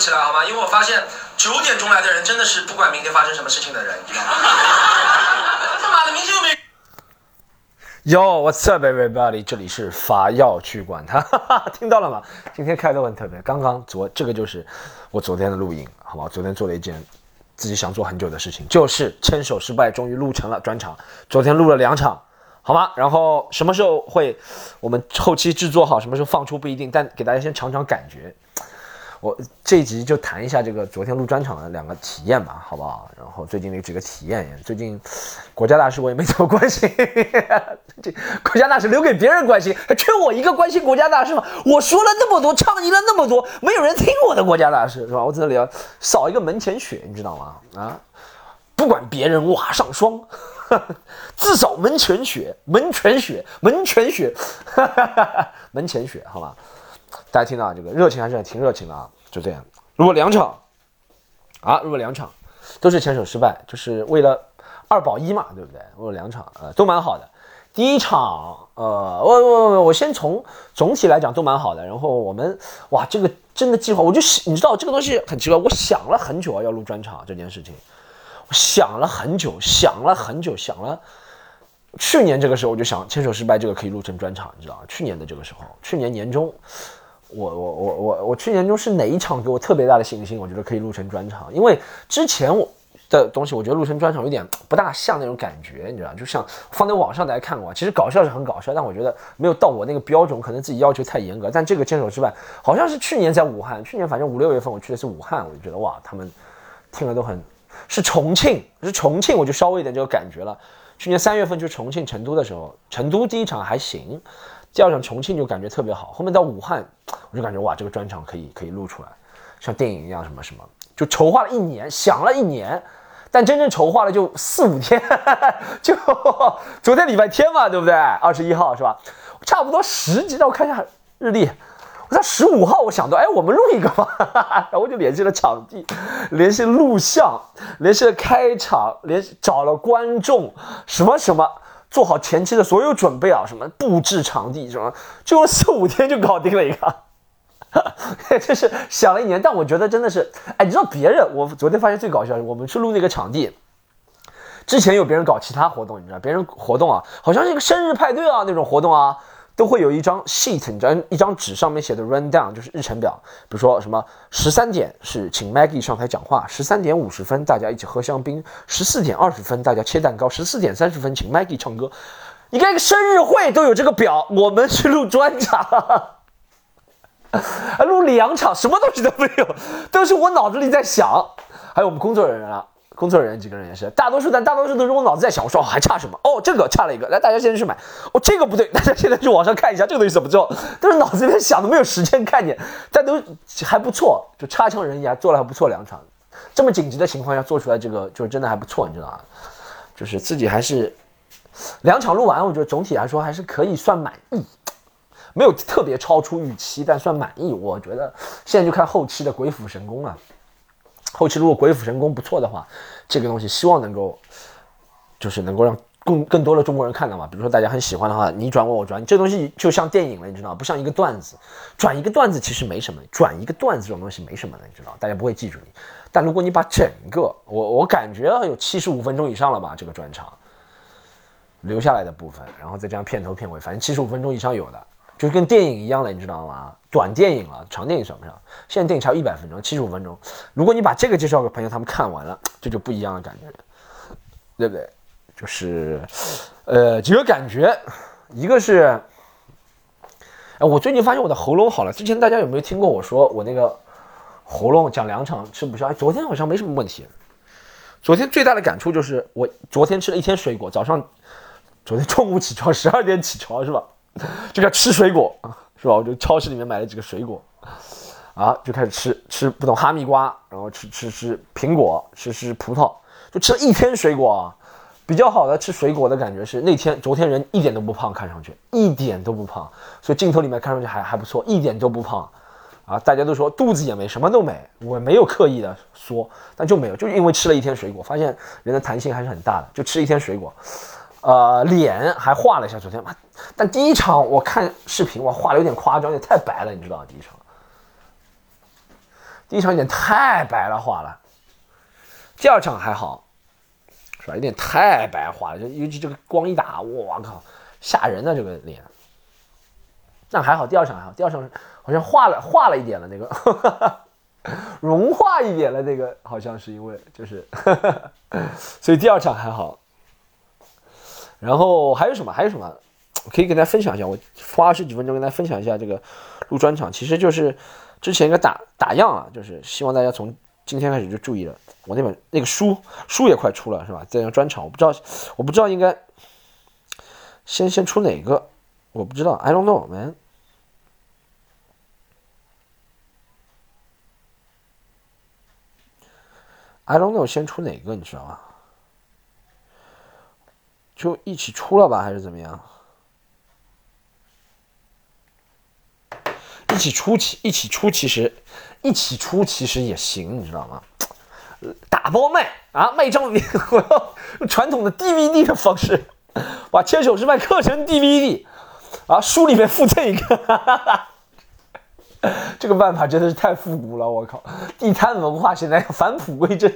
起来好吗？因为我发现九点钟来的人真的是不管明天发生什么事情的人，你知道吗？他妈的，明天又没。Yo，what's up everybody？这里是法药去管他，听到了吗？今天开头很特别，刚刚昨这个就是我昨天的录音，好吗？昨天做了一件自己想做很久的事情，就是牵手失败，终于录成了专场。昨天录了两场，好吗？然后什么时候会我们后期制作好，什么时候放出不一定，但给大家先尝尝感觉。我这一集就谈一下这个昨天录专场的两个体验吧，好不好？然后最近的几个体验，最近国家大事我也没怎么关心，这国家大事留给别人关心，还缺我一个关心国家大事吗？我说了那么多，倡议了那么多，没有人听我的国家大事，是吧？我这里要扫一个门前雪，你知道吗？啊，不管别人瓦上霜，自扫门前雪，门前雪，门前雪，门前雪，好吧？大家听到这个热情还是挺热情的啊，就这样。如果两场，啊，如果两场都是牵手失败，就是为了二保一嘛，对不对？如果两场呃都蛮好的。第一场呃，我我我我先从总体来讲都蛮好的。然后我们哇，这个真的计划，我就你知道这个东西很奇怪，我想了很久啊，要录专场这件事情，我想了很久，想了很久，想了。去年这个时候我就想牵手失败这个可以录成专场，你知道去年的这个时候，去年年中。我我我我我去年中是哪一场给我特别大的信心？我觉得可以录成专场，因为之前我的东西，我觉得录成专场有点不大像那种感觉，你知道就像放在网上大家看过，其实搞笑是很搞笑，但我觉得没有到我那个标准，可能自己要求太严格。但这个牵手之外，好像是去年在武汉，去年反正五六月份我去的是武汉，我就觉得哇，他们听了都很是重庆，是重庆，我就稍微有点这个感觉了。去年三月份去重庆、成都的时候，成都第一场还行。第二场重庆就感觉特别好，后面到武汉，我就感觉哇，这个专场可以可以录出来，像电影一样什么什么，就筹划了一年，想了一年，但真正筹划了就四五天，就昨天礼拜天嘛，对不对？二十一号是吧？差不多十几，让我看一下日历，我在十五号，我想到，哎，我们录一个吧，然后我就联系了场地，联系录像，联系了开场，联系找了观众，什么什么。做好前期的所有准备啊，什么布置场地什么，就用四五天就搞定了一个，这是想了一年。但我觉得真的是，哎，你知道别人，我昨天发现最搞笑，我们去录那个场地，之前有别人搞其他活动，你知道，别人活动啊，好像是一个生日派对啊那种活动啊。都会有一张 sheet，你知道，一张纸上面写的 run down 就是日程表。比如说什么十三点是请 Maggie 上台讲话，十三点五十分大家一起喝香槟，十四点二十分大家切蛋糕，十四点三十分请 Maggie 唱歌。你看个生日会都有这个表，我们去录专场，录两场什么东西都没有，都是我脑子里在想，还有我们工作人员啊。工作人员几个人也是，大多数但大多数都是我脑子在想，我说还差什么？哦，这个差了一个，来大家现在去买。哦，这个不对，大家现在去网上看一下这个东西怎么做。都是脑子里面想的，没有时间看见，但都还不错，就差强人意啊，做了还不错两场。这么紧急的情况下做出来这个，就是真的还不错，你知道吗？就是自己还是两场录完，我觉得总体来说还是可以算满意，没有特别超出预期，但算满意。我觉得现在就看后期的鬼斧神工了。后期如果鬼斧神工不错的话，这个东西希望能够，就是能够让更更多的中国人看到嘛。比如说大家很喜欢的话，你转我我转，这东西就像电影了，你知道不像一个段子，转一个段子其实没什么，转一个段子这种东西没什么的，你知道，大家不会记住你。但如果你把整个，我我感觉有七十五分钟以上了吧，这个专场留下来的部分，然后再加上片头片尾，反正七十五分钟以上有的。就跟电影一样了，你知道吗？短电影了，长电影算不上。现在电影差一百分钟，七十五分钟。如果你把这个介绍给朋友，他们看完了，这就不一样的感觉，对不对？就是，呃，几个感觉，一个是，哎，我最近发现我的喉咙好了。之前大家有没有听过我说我那个喉咙讲两场吃不消？哎，昨天好像没什么问题。昨天最大的感触就是我昨天吃了一天水果，早上，昨天中午起床十二点起床是吧？就该吃水果是吧？我就超市里面买了几个水果，啊，就开始吃吃不懂哈密瓜，然后吃吃吃苹果，吃吃葡萄，就吃了一天水果啊。比较好的吃水果的感觉是那天昨天人一点都不胖，看上去一点都不胖，所以镜头里面看上去还还不错，一点都不胖啊。大家都说肚子也没什么都没，我没有刻意的说，但就没有，就因为吃了一天水果，发现人的弹性还是很大的，就吃一天水果。呃，脸还画了一下，昨天嘛，但第一场我看视频，我，画的有点夸张，有点太白了，你知道第一场，第一场有点太白了画了，第二场还好，是吧？有点太白化了，就尤其这个光一打，我靠，吓人的这个脸。那还好，第二场还好，第二场好像化了化了一点了，那个 融化一点了，那个好像是因为就是，所以第二场还好。然后还有什么？还有什么？可以跟大家分享一下。我花二十几分钟跟大家分享一下这个录专场，其实就是之前一个打打样啊，就是希望大家从今天开始就注意了。我那本那个书书也快出了，是吧？这样专场，我不知道，我不知道应该先先出哪个。我不知道，I don't know, man. I don't know，先出哪个你知道吗？就一起出了吧，还是怎么样？一起出其一起出其实一起出其实也行，你知道吗？打包卖啊，卖张我要用传统的 DVD 的方式把牵手之卖刻成 DVD。啊，书里面附赠一个，哈哈哈这个办法真的是太复古了，我靠！地摊文化现在要返璞归真，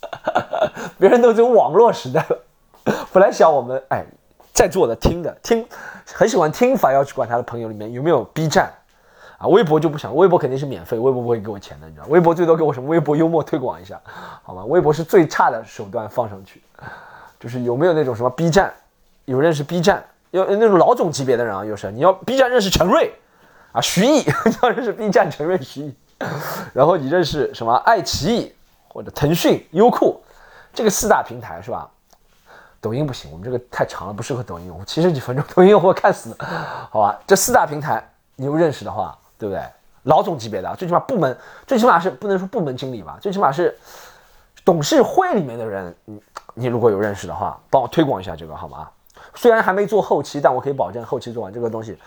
别人都走网络时代了。本来想我们哎，在座的听的听，很喜欢听法要去管他的朋友里面有没有 B 站啊？微博就不想，微博肯定是免费，微博不会给我钱的，你知道？微博最多给我什么？微博幽默推广一下，好吧？微博是最差的手段放上去，就是有没有那种什么 B 站？有认识 B 站？有那种老总级别的人啊，又是你要 B 站认识陈瑞啊，徐艺 要认识 B 站陈瑞徐艺，然后你认识什么爱奇艺或者腾讯、优酷这个四大平台是吧？抖音不行，我们这个太长了，不适合抖音我，七十几分钟抖音用户看死，好吧？这四大平台你又认识的话，对不对？老总级别的，最起码部门，最起码是不能说部门经理吧，最起码是董事会里面的人，你你如果有认识的话，帮我推广一下这个好吗？虽然还没做后期，但我可以保证后期做完这个东西，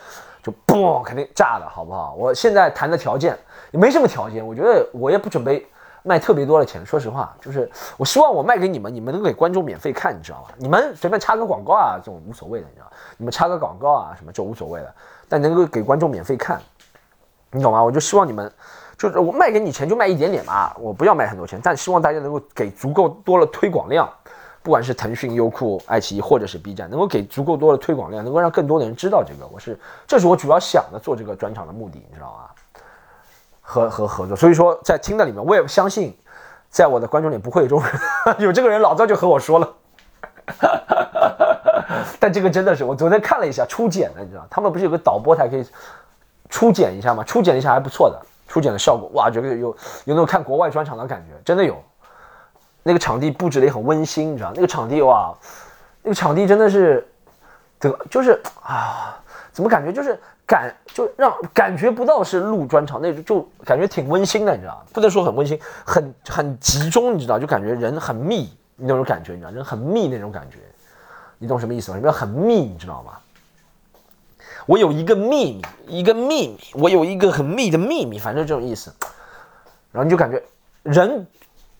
就嘣肯定炸的好不好？我现在谈的条件也没什么条件，我觉得我也不准备卖特别多的钱。说实话，就是我希望我卖给你们，你们能给观众免费看，你知道吗？你们随便插个广告啊，这种无所谓的，你知道你们插个广告啊什么就无所谓的，但能够给观众免费看，你懂吗？我就希望你们，就是我卖给你钱就卖一点点嘛，我不要卖很多钱，但希望大家能够给足够多的推广量。不管是腾讯、优酷、爱奇艺，或者是 B 站，能够给足够多的推广量，能够让更多的人知道这个，我是，这是我主要想的做这个专场的目的，你知道吗？和和合作，所以说在听的里面，我也相信，在我的观众里不会有这种人，有这个人老早就和我说了，但这个真的是，我昨天看了一下初剪的，你知道，他们不是有个导播台可以初剪一下嘛？初剪一下还不错的，初剪的效果，哇，觉得有有那种看国外专场的感觉，真的有。那个场地布置的也很温馨，你知道？那个场地哇，那个场地真的是，得就是啊，怎么感觉就是感就让感觉不到是录专场那种，就感觉挺温馨的，你知道？不能说很温馨，很很集中，你知道？就感觉人很密那种感觉，你知道？人很密那种感觉，你懂什么意思吗？什么叫很密？你知道吗？我有一个秘密，一个秘密，我有一个很密的秘密，反正这种意思。然后你就感觉人。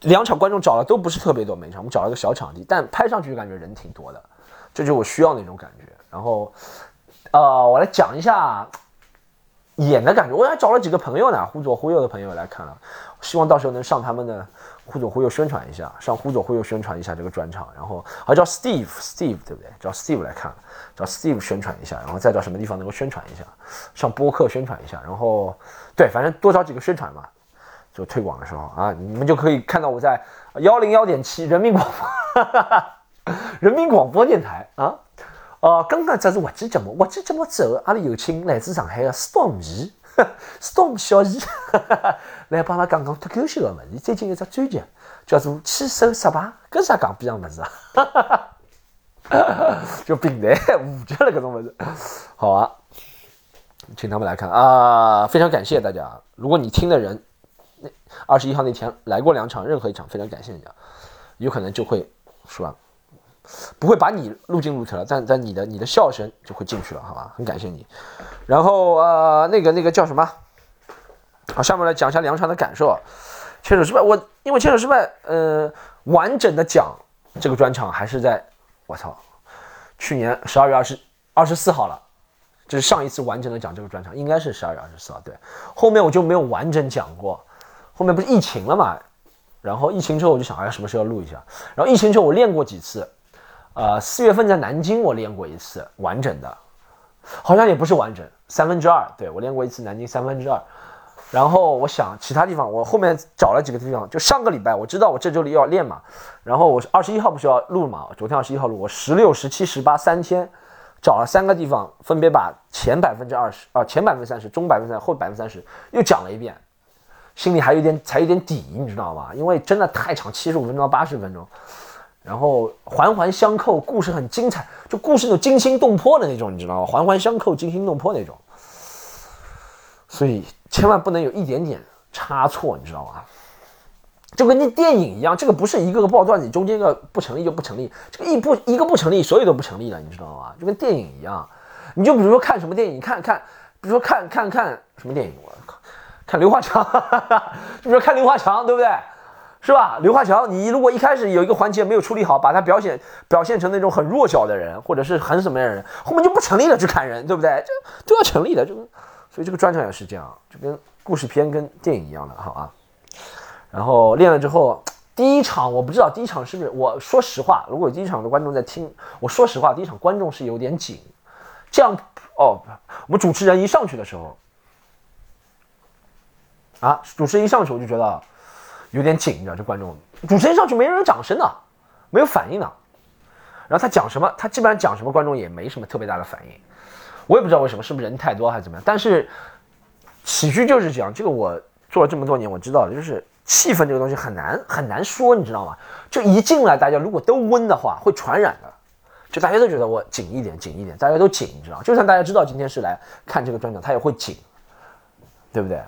两场观众找的都不是特别多，每场我们找了个小场地，但拍上去就感觉人挺多的，这就是我需要那种感觉。然后，呃，我来讲一下演的感觉。我还找了几个朋友呢，忽左忽右的朋友来看了，希望到时候能上他们的忽左忽右宣传一下，上忽左忽右宣传一下这个专场。然后还叫 Steve，Steve 对不对？叫 Steve 来看，叫 Steve 宣传一下，然后再找什么地方能够宣传一下，上播客宣传一下。然后，对，反正多找几个宣传嘛。就推广的时候啊，你们就可以看到我在幺零幺点七人民广播，人民广播电台啊，呃，刚刚这是我这节目，我这节目之后，阿里有请来自上海的 Storm 姨，Storm 小姨哈哈来帮阿拉讲讲脱口秀的问题。最近有只专辑叫做《牵手失败》，搿啥讲不一样物事啊？就平台误解了搿种物事。好啊，请他们来看啊，非常感谢大家。如果你听的人。那二十一号那天来过两场，任何一场非常感谢你啊，有可能就会是吧？不会把你录进录出来，但但你的你的笑声就会进去了，好吧？很感谢你。然后呃，那个那个叫什么？好，下面来讲一下两场的感受。牵手失败，我因为牵手失败，呃，完整的讲这个专场还是在我操，去年十二月二十二十四号了，这是上一次完整的讲这个专场，应该是十二月二十四号。对，后面我就没有完整讲过。后面不是疫情了嘛，然后疫情之后我就想，哎，什么时候要录一下？然后疫情之后我练过几次，呃，四月份在南京我练过一次完整的，好像也不是完整，三分之二，对我练过一次南京三分之二。然后我想其他地方，我后面找了几个地方，就上个礼拜我知道我这周里要练嘛，然后我二十一号不是要录嘛，昨天二十一号录，我十六、十七、十八三天找了三个地方，分别把前百分之二十啊，前百分之三十，中百分之三，后百分之三十又讲了一遍，心里还有点才有点底，你知道吗？因为真的太长，七十五分钟到八十分钟，然后环环相扣，故事很精彩，就故事那种惊心动魄的那种，你知道吗？环环相扣，惊心动魄那种，所以。千万不能有一点点差错，你知道吗？就跟那电影一样，这个不是一个个爆段子，中间一个不成立就不成立，这个一不一个不成立，所有都不成立了，你知道吗？就跟电影一样，你就比如说看什么电影，看看，比如说看看看什么电影，我靠，看刘华强，就 比如说看刘华强，对不对？是吧？刘华强，你如果一开始有一个环节没有处理好，把他表现表现成那种很弱小的人，或者是很什么样的人，后面就不成立了，去砍人，对不对？就都要成立的，就。所以这个专场也是这样，就跟故事片跟电影一样的，好啊。然后练了之后，第一场我不知道第一场是不是，我说实话，如果第一场的观众在听，我说实话，第一场观众是有点紧。这样哦，我们主持人一上去的时候，啊，主持人一上去我就觉得有点紧，你知道这观众，主持人上去没人有掌声的，没有反应的。然后他讲什么，他基本上讲什么，观众也没什么特别大的反应。我也不知道为什么，是不是人太多还是怎么样？但是喜剧就是这样，这个我做了这么多年，我知道的，就是气氛这个东西很难很难说，你知道吗？就一进来，大家如果都温的话，会传染的。就大家都觉得我紧一点，紧一点，大家都紧，你知道？就算大家知道今天是来看这个专场，他也会紧，对不对？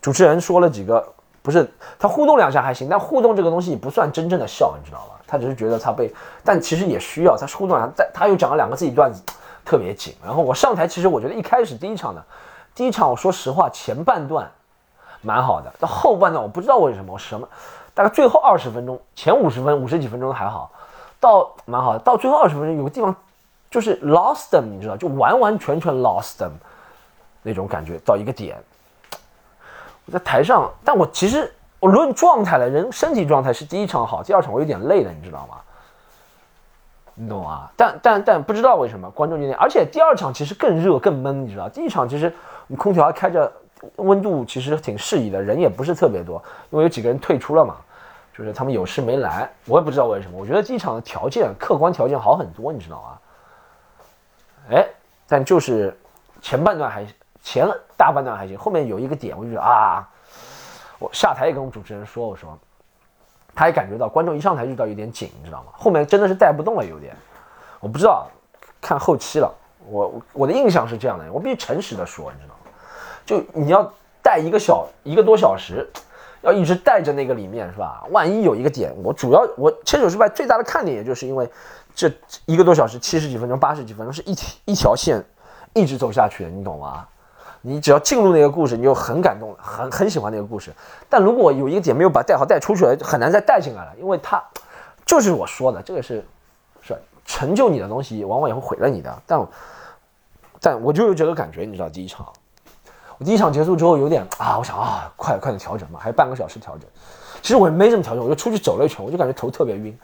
主持人说了几个，不是他互动两下还行，但互动这个东西不算真正的笑，你知道吧？他只是觉得他被，但其实也需要他互动两下，他又讲了两个自己段子。特别紧，然后我上台，其实我觉得一开始第一场呢，第一场我说实话前半段蛮好的，到后半段我不知道为什么我什么，大概最后二十分钟，前五十分五十几分钟还好，到蛮好的，到最后二十分钟有个地方就是 lost them，你知道，就完完全全 lost them 那种感觉，到一个点，我在台上，但我其实我论状态了，人身体状态是第一场好，第二场我有点累了，你知道吗？你懂啊？但但但不知道为什么观众有点，而且第二场其实更热更闷，你知道？第一场其实空调开着，温度其实挺适宜的，人也不是特别多，因为有几个人退出了嘛，就是他们有事没来，我也不知道为什么。我觉得第一场的条件客观条件好很多，你知道吗？哎，但就是前半段还行前大半段还行，后面有一个点，我就觉得啊，我下台也跟我们主持人说，我说。他也感觉到观众一上台就知道有点紧，你知道吗？后面真的是带不动了，有点，我不知道，看后期了。我我的印象是这样的，我必须诚实的说，你知道吗？就你要带一个小一个多小时，要一直带着那个里面是吧？万一有一个点，我主要我牵手失败最大的看点，也就是因为这一个多小时七十几分钟八十几分钟是一条一条线一直走下去的，你懂吗？你只要进入那个故事，你就很感动，很很喜欢那个故事。但如果有一个点没有把带好带出去了，很难再带进来了，因为它就是我说的，这个是是成就你的东西，往往也会毁了你的。但但我就有这个感觉，你知道，第一场我第一场结束之后有点啊，我想啊，快快点调整嘛，还有半个小时调整。其实我也没怎么调整，我就出去走了一圈，我就感觉头特别晕，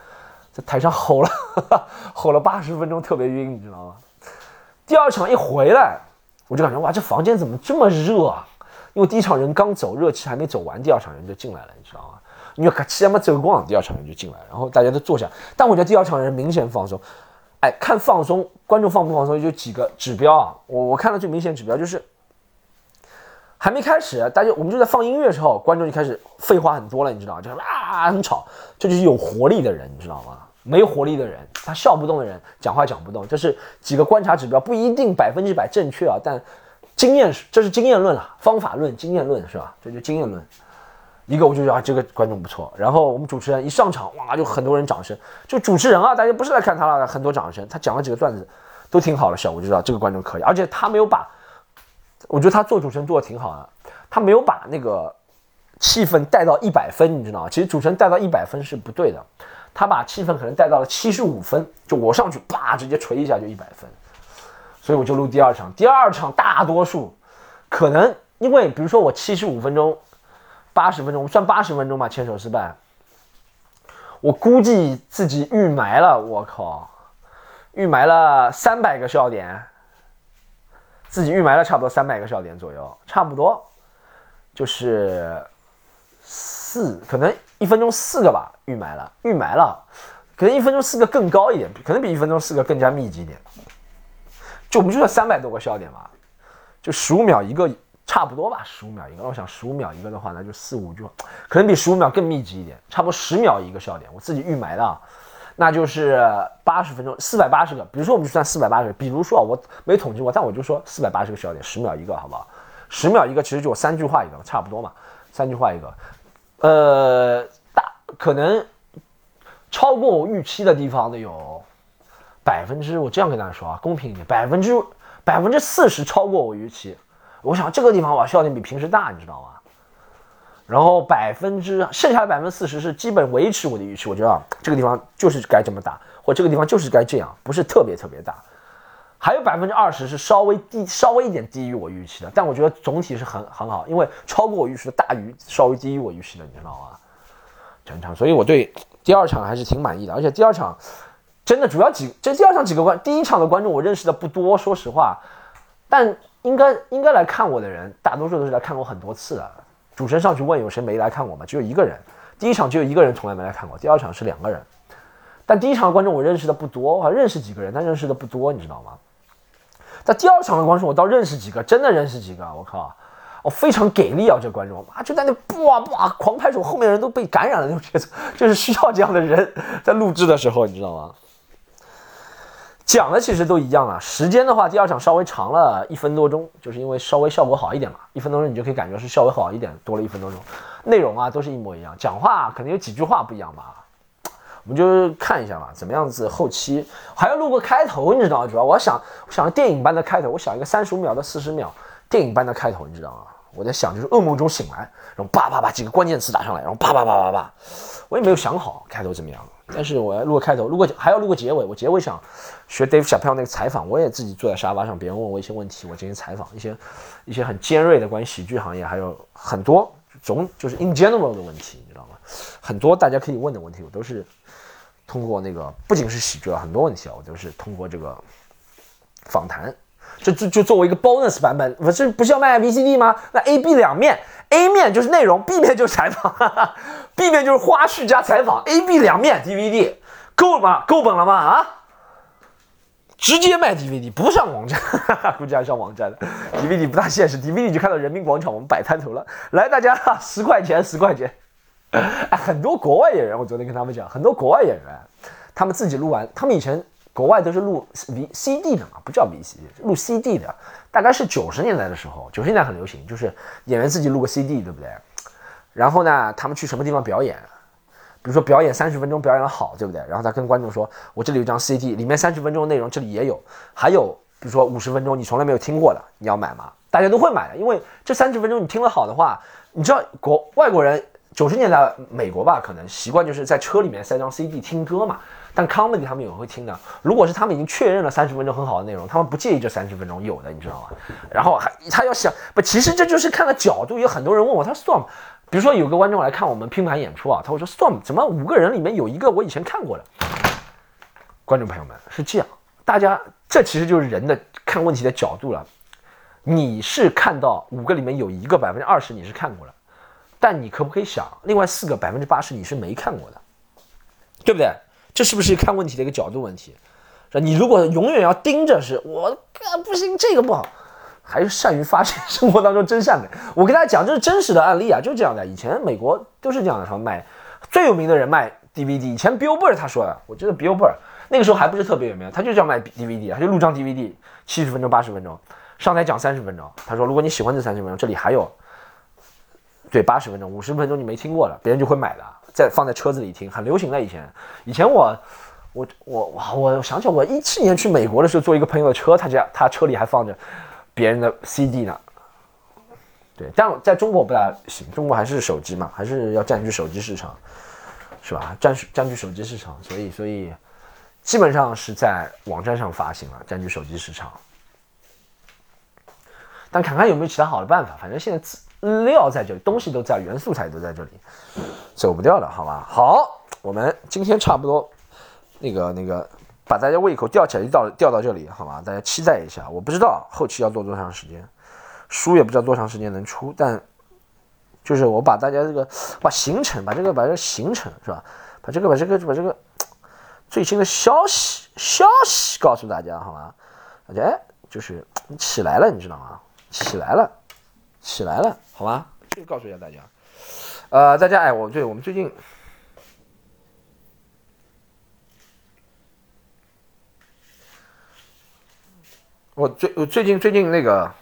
在台上吼了 吼了八十分钟，特别晕，你知道吗？第二场一回来。我就感觉哇，这房间怎么这么热啊？因为第一场人刚走，热气还没走完，第二场人就进来了，你知道吗？因为气还没走光，第二场人就进来，然后大家都坐下。但我觉得第二场人明显放松，哎，看放松，观众放不放松就几个指标啊。我我看到最明显指标就是，还没开始，大家我们就在放音乐时候，观众就开始废话很多了，你知道吗？就是啊很吵，这就是有活力的人，你知道吗？没活力的人，他笑不动的人，讲话讲不动，这是几个观察指标，不一定百分之百正确啊，但经验是，这是经验论了，方法论、经验论是吧？这就经验论。一个我就觉得啊，这个观众不错。然后我们主持人一上场，哇，就很多人掌声。就主持人啊，大家不是来看他了，很多掌声。他讲了几个段子，都挺好的，笑我就知道这个观众可以。而且他没有把，我觉得他做主持人做的挺好的，他没有把那个气氛带到一百分，你知道吗？其实主持人带到一百分是不对的。他把气氛可能带到了七十五分，就我上去啪直接锤一下就一百分，所以我就录第二场。第二场大多数可能因为比如说我七十五分钟八十分钟，算八十分钟吧，牵手失败。我估计自己预埋了，我靠，预埋了三百个笑点，自己预埋了差不多三百个笑点左右，差不多就是四，可能一分钟四个吧，预埋了，预埋了，可能一分钟四个更高一点，可能比一分钟四个更加密集一点，就我们就算三百多个笑点吧，就十五秒一个。差不多吧，十五秒一个。我想十五秒一个的话，那就四五句，可能比十五秒更密集一点，差不多十秒一个笑点。我自己预埋的，那就是八十分钟，四百八十个。比如说我们就算四百八十，比如说，我没统计过，但我就说四百八十个笑点，十秒一个，好不好？十秒一个，其实就三句话一个，差不多嘛，三句话一个。呃，大可能超过我预期的地方的有百分之，我这样跟大家说啊，公平一点，百分之百分之四十超过我预期。我想这个地方我笑点比平时大，你知道吗？然后百分之剩下的百分之四十是基本维持我的预期，我觉得这个地方就是该这么大，或这个地方就是该这样，不是特别特别大。还有百分之二十是稍微低，稍微一点低于我预期的，但我觉得总体是很很好，因为超过我预期的大于稍微低于我预期的，你知道吗？整场，所以我对第二场还是挺满意的，而且第二场真的主要几这第二场几个观，第一场的观众我认识的不多，说实话，但。应该应该来看我的人，大多数都是来看过很多次的。主持人上去问有谁没来看过吗？只有一个人，第一场只有一个人从来没来看过，第二场是两个人。但第一场的观众我认识的不多，我认识几个人，但认识的不多，你知道吗？在第二场的观众我倒认识几个，真的认识几个，我靠，我非常给力啊！这观众啊，就在那哇哇狂拍手，后面的人都被感染了那种节奏，就是需要这样的人在录制的时候，你知道吗？讲的其实都一样啊，时间的话，第二场稍微长了一分多钟，就是因为稍微效果好一点嘛，一分多钟你就可以感觉是稍微好一点，多了一分多钟。内容啊都是一模一样，讲话可能有几句话不一样吧，我们就看一下吧，怎么样子后期还要录个开头，你知道？主要我想我想电影般的开头，我想一个三十五秒到四十秒电影般的开头，你知道吗？我在想就是噩梦中醒来，然后叭叭叭几个关键词打上来，然后叭叭叭叭叭，我也没有想好开头怎么样。但是我要录个开头，录个还要录个结尾。我结尾想学 Dave Chappelle 那个采访，我也自己坐在沙发上，别人问我一些问题，我进行采访，一些一些很尖锐的关于喜剧行业，还有很多总就是 in general 的问题，很多大家可以问的问题，我都是通过那个不仅是喜剧啊，很多问题啊，我都是通过这个访谈，就就就作为一个 bonus 版本，不是不是要卖 VCD 吗？那 A B 两面。A 面就是内容，B 面就是采访哈哈，B 面就是花絮加采访，A、B 两面 DVD 够了吗？够本了吗？啊！直接卖 DVD 不上网站，哈 哈估计还上网站的 DVD 不大现实，DVD 就看到人民广场我们摆摊头了，来大家十块钱十块钱。很多国外演员，我昨天跟他们讲，很多国外演员，他们自己录完，他们以前。国外都是录 V C D 的嘛，不叫 V C D，录 C D 的，大概是九十年代的时候，九十年代很流行，就是演员自己录个 C D，对不对？然后呢，他们去什么地方表演，比如说表演三十分钟，表演的好，对不对？然后他跟观众说：“我这里有张 C D，里面三十分钟的内容这里也有，还有比如说五十分钟你从来没有听过的，你要买吗？”大家都会买的，因为这三十分钟你听了好的话，你知道国外国人九十年代美国吧，可能习惯就是在车里面塞张 C D 听歌嘛。但 comedy 他们也会听的。如果是他们已经确认了三十分钟很好的内容，他们不介意这三十分钟有的，你知道吗？然后还他要想不，其实这就是看的角度。有很多人问我，他说算吧比如说有个观众来看我们拼盘演出啊，他会说 Storm 怎么五个人里面有一个我以前看过的？观众朋友们是这样，大家这其实就是人的看问题的角度了。你是看到五个里面有一个百分之二十你是看过了，但你可不可以想，另外四个百分之八十你是没看过的，对不对？这是不是看问题的一个角度问题？是吧？你如果永远要盯着，是我不行，这个不好，还是善于发现生活当中真善美。我跟大家讲，这是真实的案例啊，就是这样的。以前美国都是这样的，他们卖最有名的人卖 DVD。以前 Billboard 他说的，我觉得 Billboard 那个时候还不是特别有名，他就叫卖 DVD，他就录张 DVD，七十分钟、八十分钟，上台讲三十分钟。他说，如果你喜欢这三十分钟，这里还有对八十分钟、五十分钟你没听过的，别人就会买的。在放在车子里听，很流行的。以前，以前我，我，我，哇！我想起我一七年去美国的时候，坐一个朋友的车，他家他车里还放着别人的 CD 呢。对，但在中国不大行，中国还是手机嘛，还是要占据手机市场，是吧？占占据手机市场，所以所以基本上是在网站上发行了，占据手机市场。但看看有没有其他好的办法，反正现在自料在这里，东西都在，原素材都在这里，走不掉了，好吧？好，我们今天差不多，那个那个，把大家胃口吊起来就到吊到这里，好吧？大家期待一下，我不知道后期要做多长时间，书也不知道多长时间能出，但就是我把大家这个把行程，把这个把这个行程是吧？把这个把这个把这个最新的消息消息告诉大家，好吧？大家哎，就是起来了，你知道吗？起来了。起来了，好吧，这个告诉一下大家。呃，大家哎，我对我们最近，我最我最近最近那个，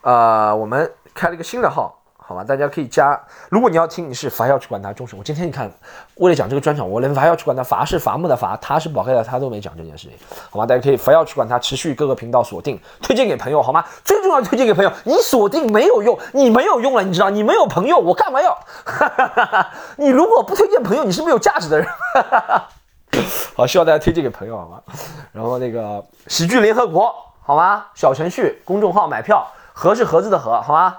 呃，我们开了一个新的号。好吧，大家可以加。如果你要听，你是伐要去管他终身。我今天你看，为了讲这个专场，我连伐要去管他，伐是伐木的伐，他是宝盖的他都没讲这件事情。好吗？大家可以伐要去管他，持续各个频道锁定，推荐给朋友，好吗？最重要推荐给朋友，你锁定没有用，你没有用了，你知道，你没有朋友，我干嘛要？你 如果不推荐朋友，你是没有价值的人。好，希望大家推荐给朋友，好吗？然后那个喜剧联合国，好吗？小程序公众号买票，盒是盒子的盒，好吗？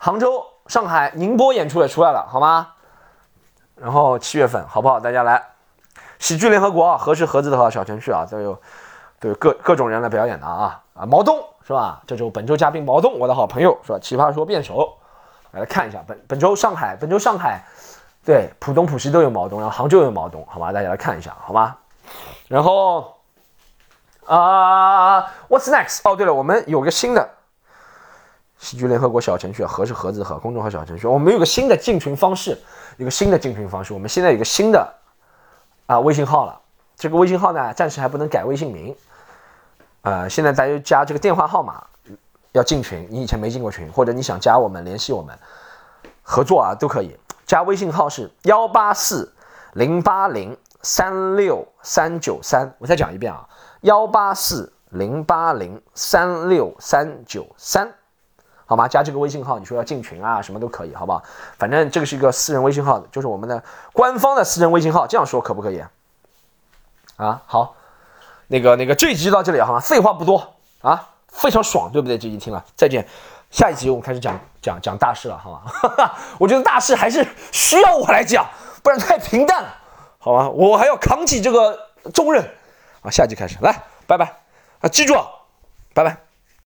杭州。上海、宁波演出也出来了，好吗？然后七月份好不好？大家来，喜剧联合国合适盒子的和小程序啊，都有都有各各种人来表演的啊啊！毛东是吧？这周本周嘉宾毛东，我的好朋友是吧？奇葩说辩手，来看一下本本周上海，本周上海对浦东、浦西都有毛东，然后杭州有毛东，好吧？大家来看一下，好吗？然后啊，What's next？哦，对了，我们有个新的。喜剧联合国小程序啊，盒是盒子和公众号小程序，我们有个新的进群方式，一个新的进群方式。我们现在有个新的啊微信号了，这个微信号呢暂时还不能改微信名，呃，现在大家加这个电话号码要进群，你以前没进过群，或者你想加我们联系我们合作啊都可以。加微信号是幺八四零八零三六三九三，我再讲一遍啊，幺八四零八零三六三九三。好吗？加这个微信号，你说要进群啊，什么都可以，好不好？反正这个是一个私人微信号，就是我们的官方的私人微信号，这样说可不可以？啊，好，那个那个，这一集就到这里，好吗？废话不多啊，非常爽，对不对？这集听了，再见。下一集我们开始讲讲讲大事了，好吗？我觉得大事还是需要我来讲，不然太平淡了，好吗？我还要扛起这个重任啊！下集开始，来，拜拜啊！记住，拜拜。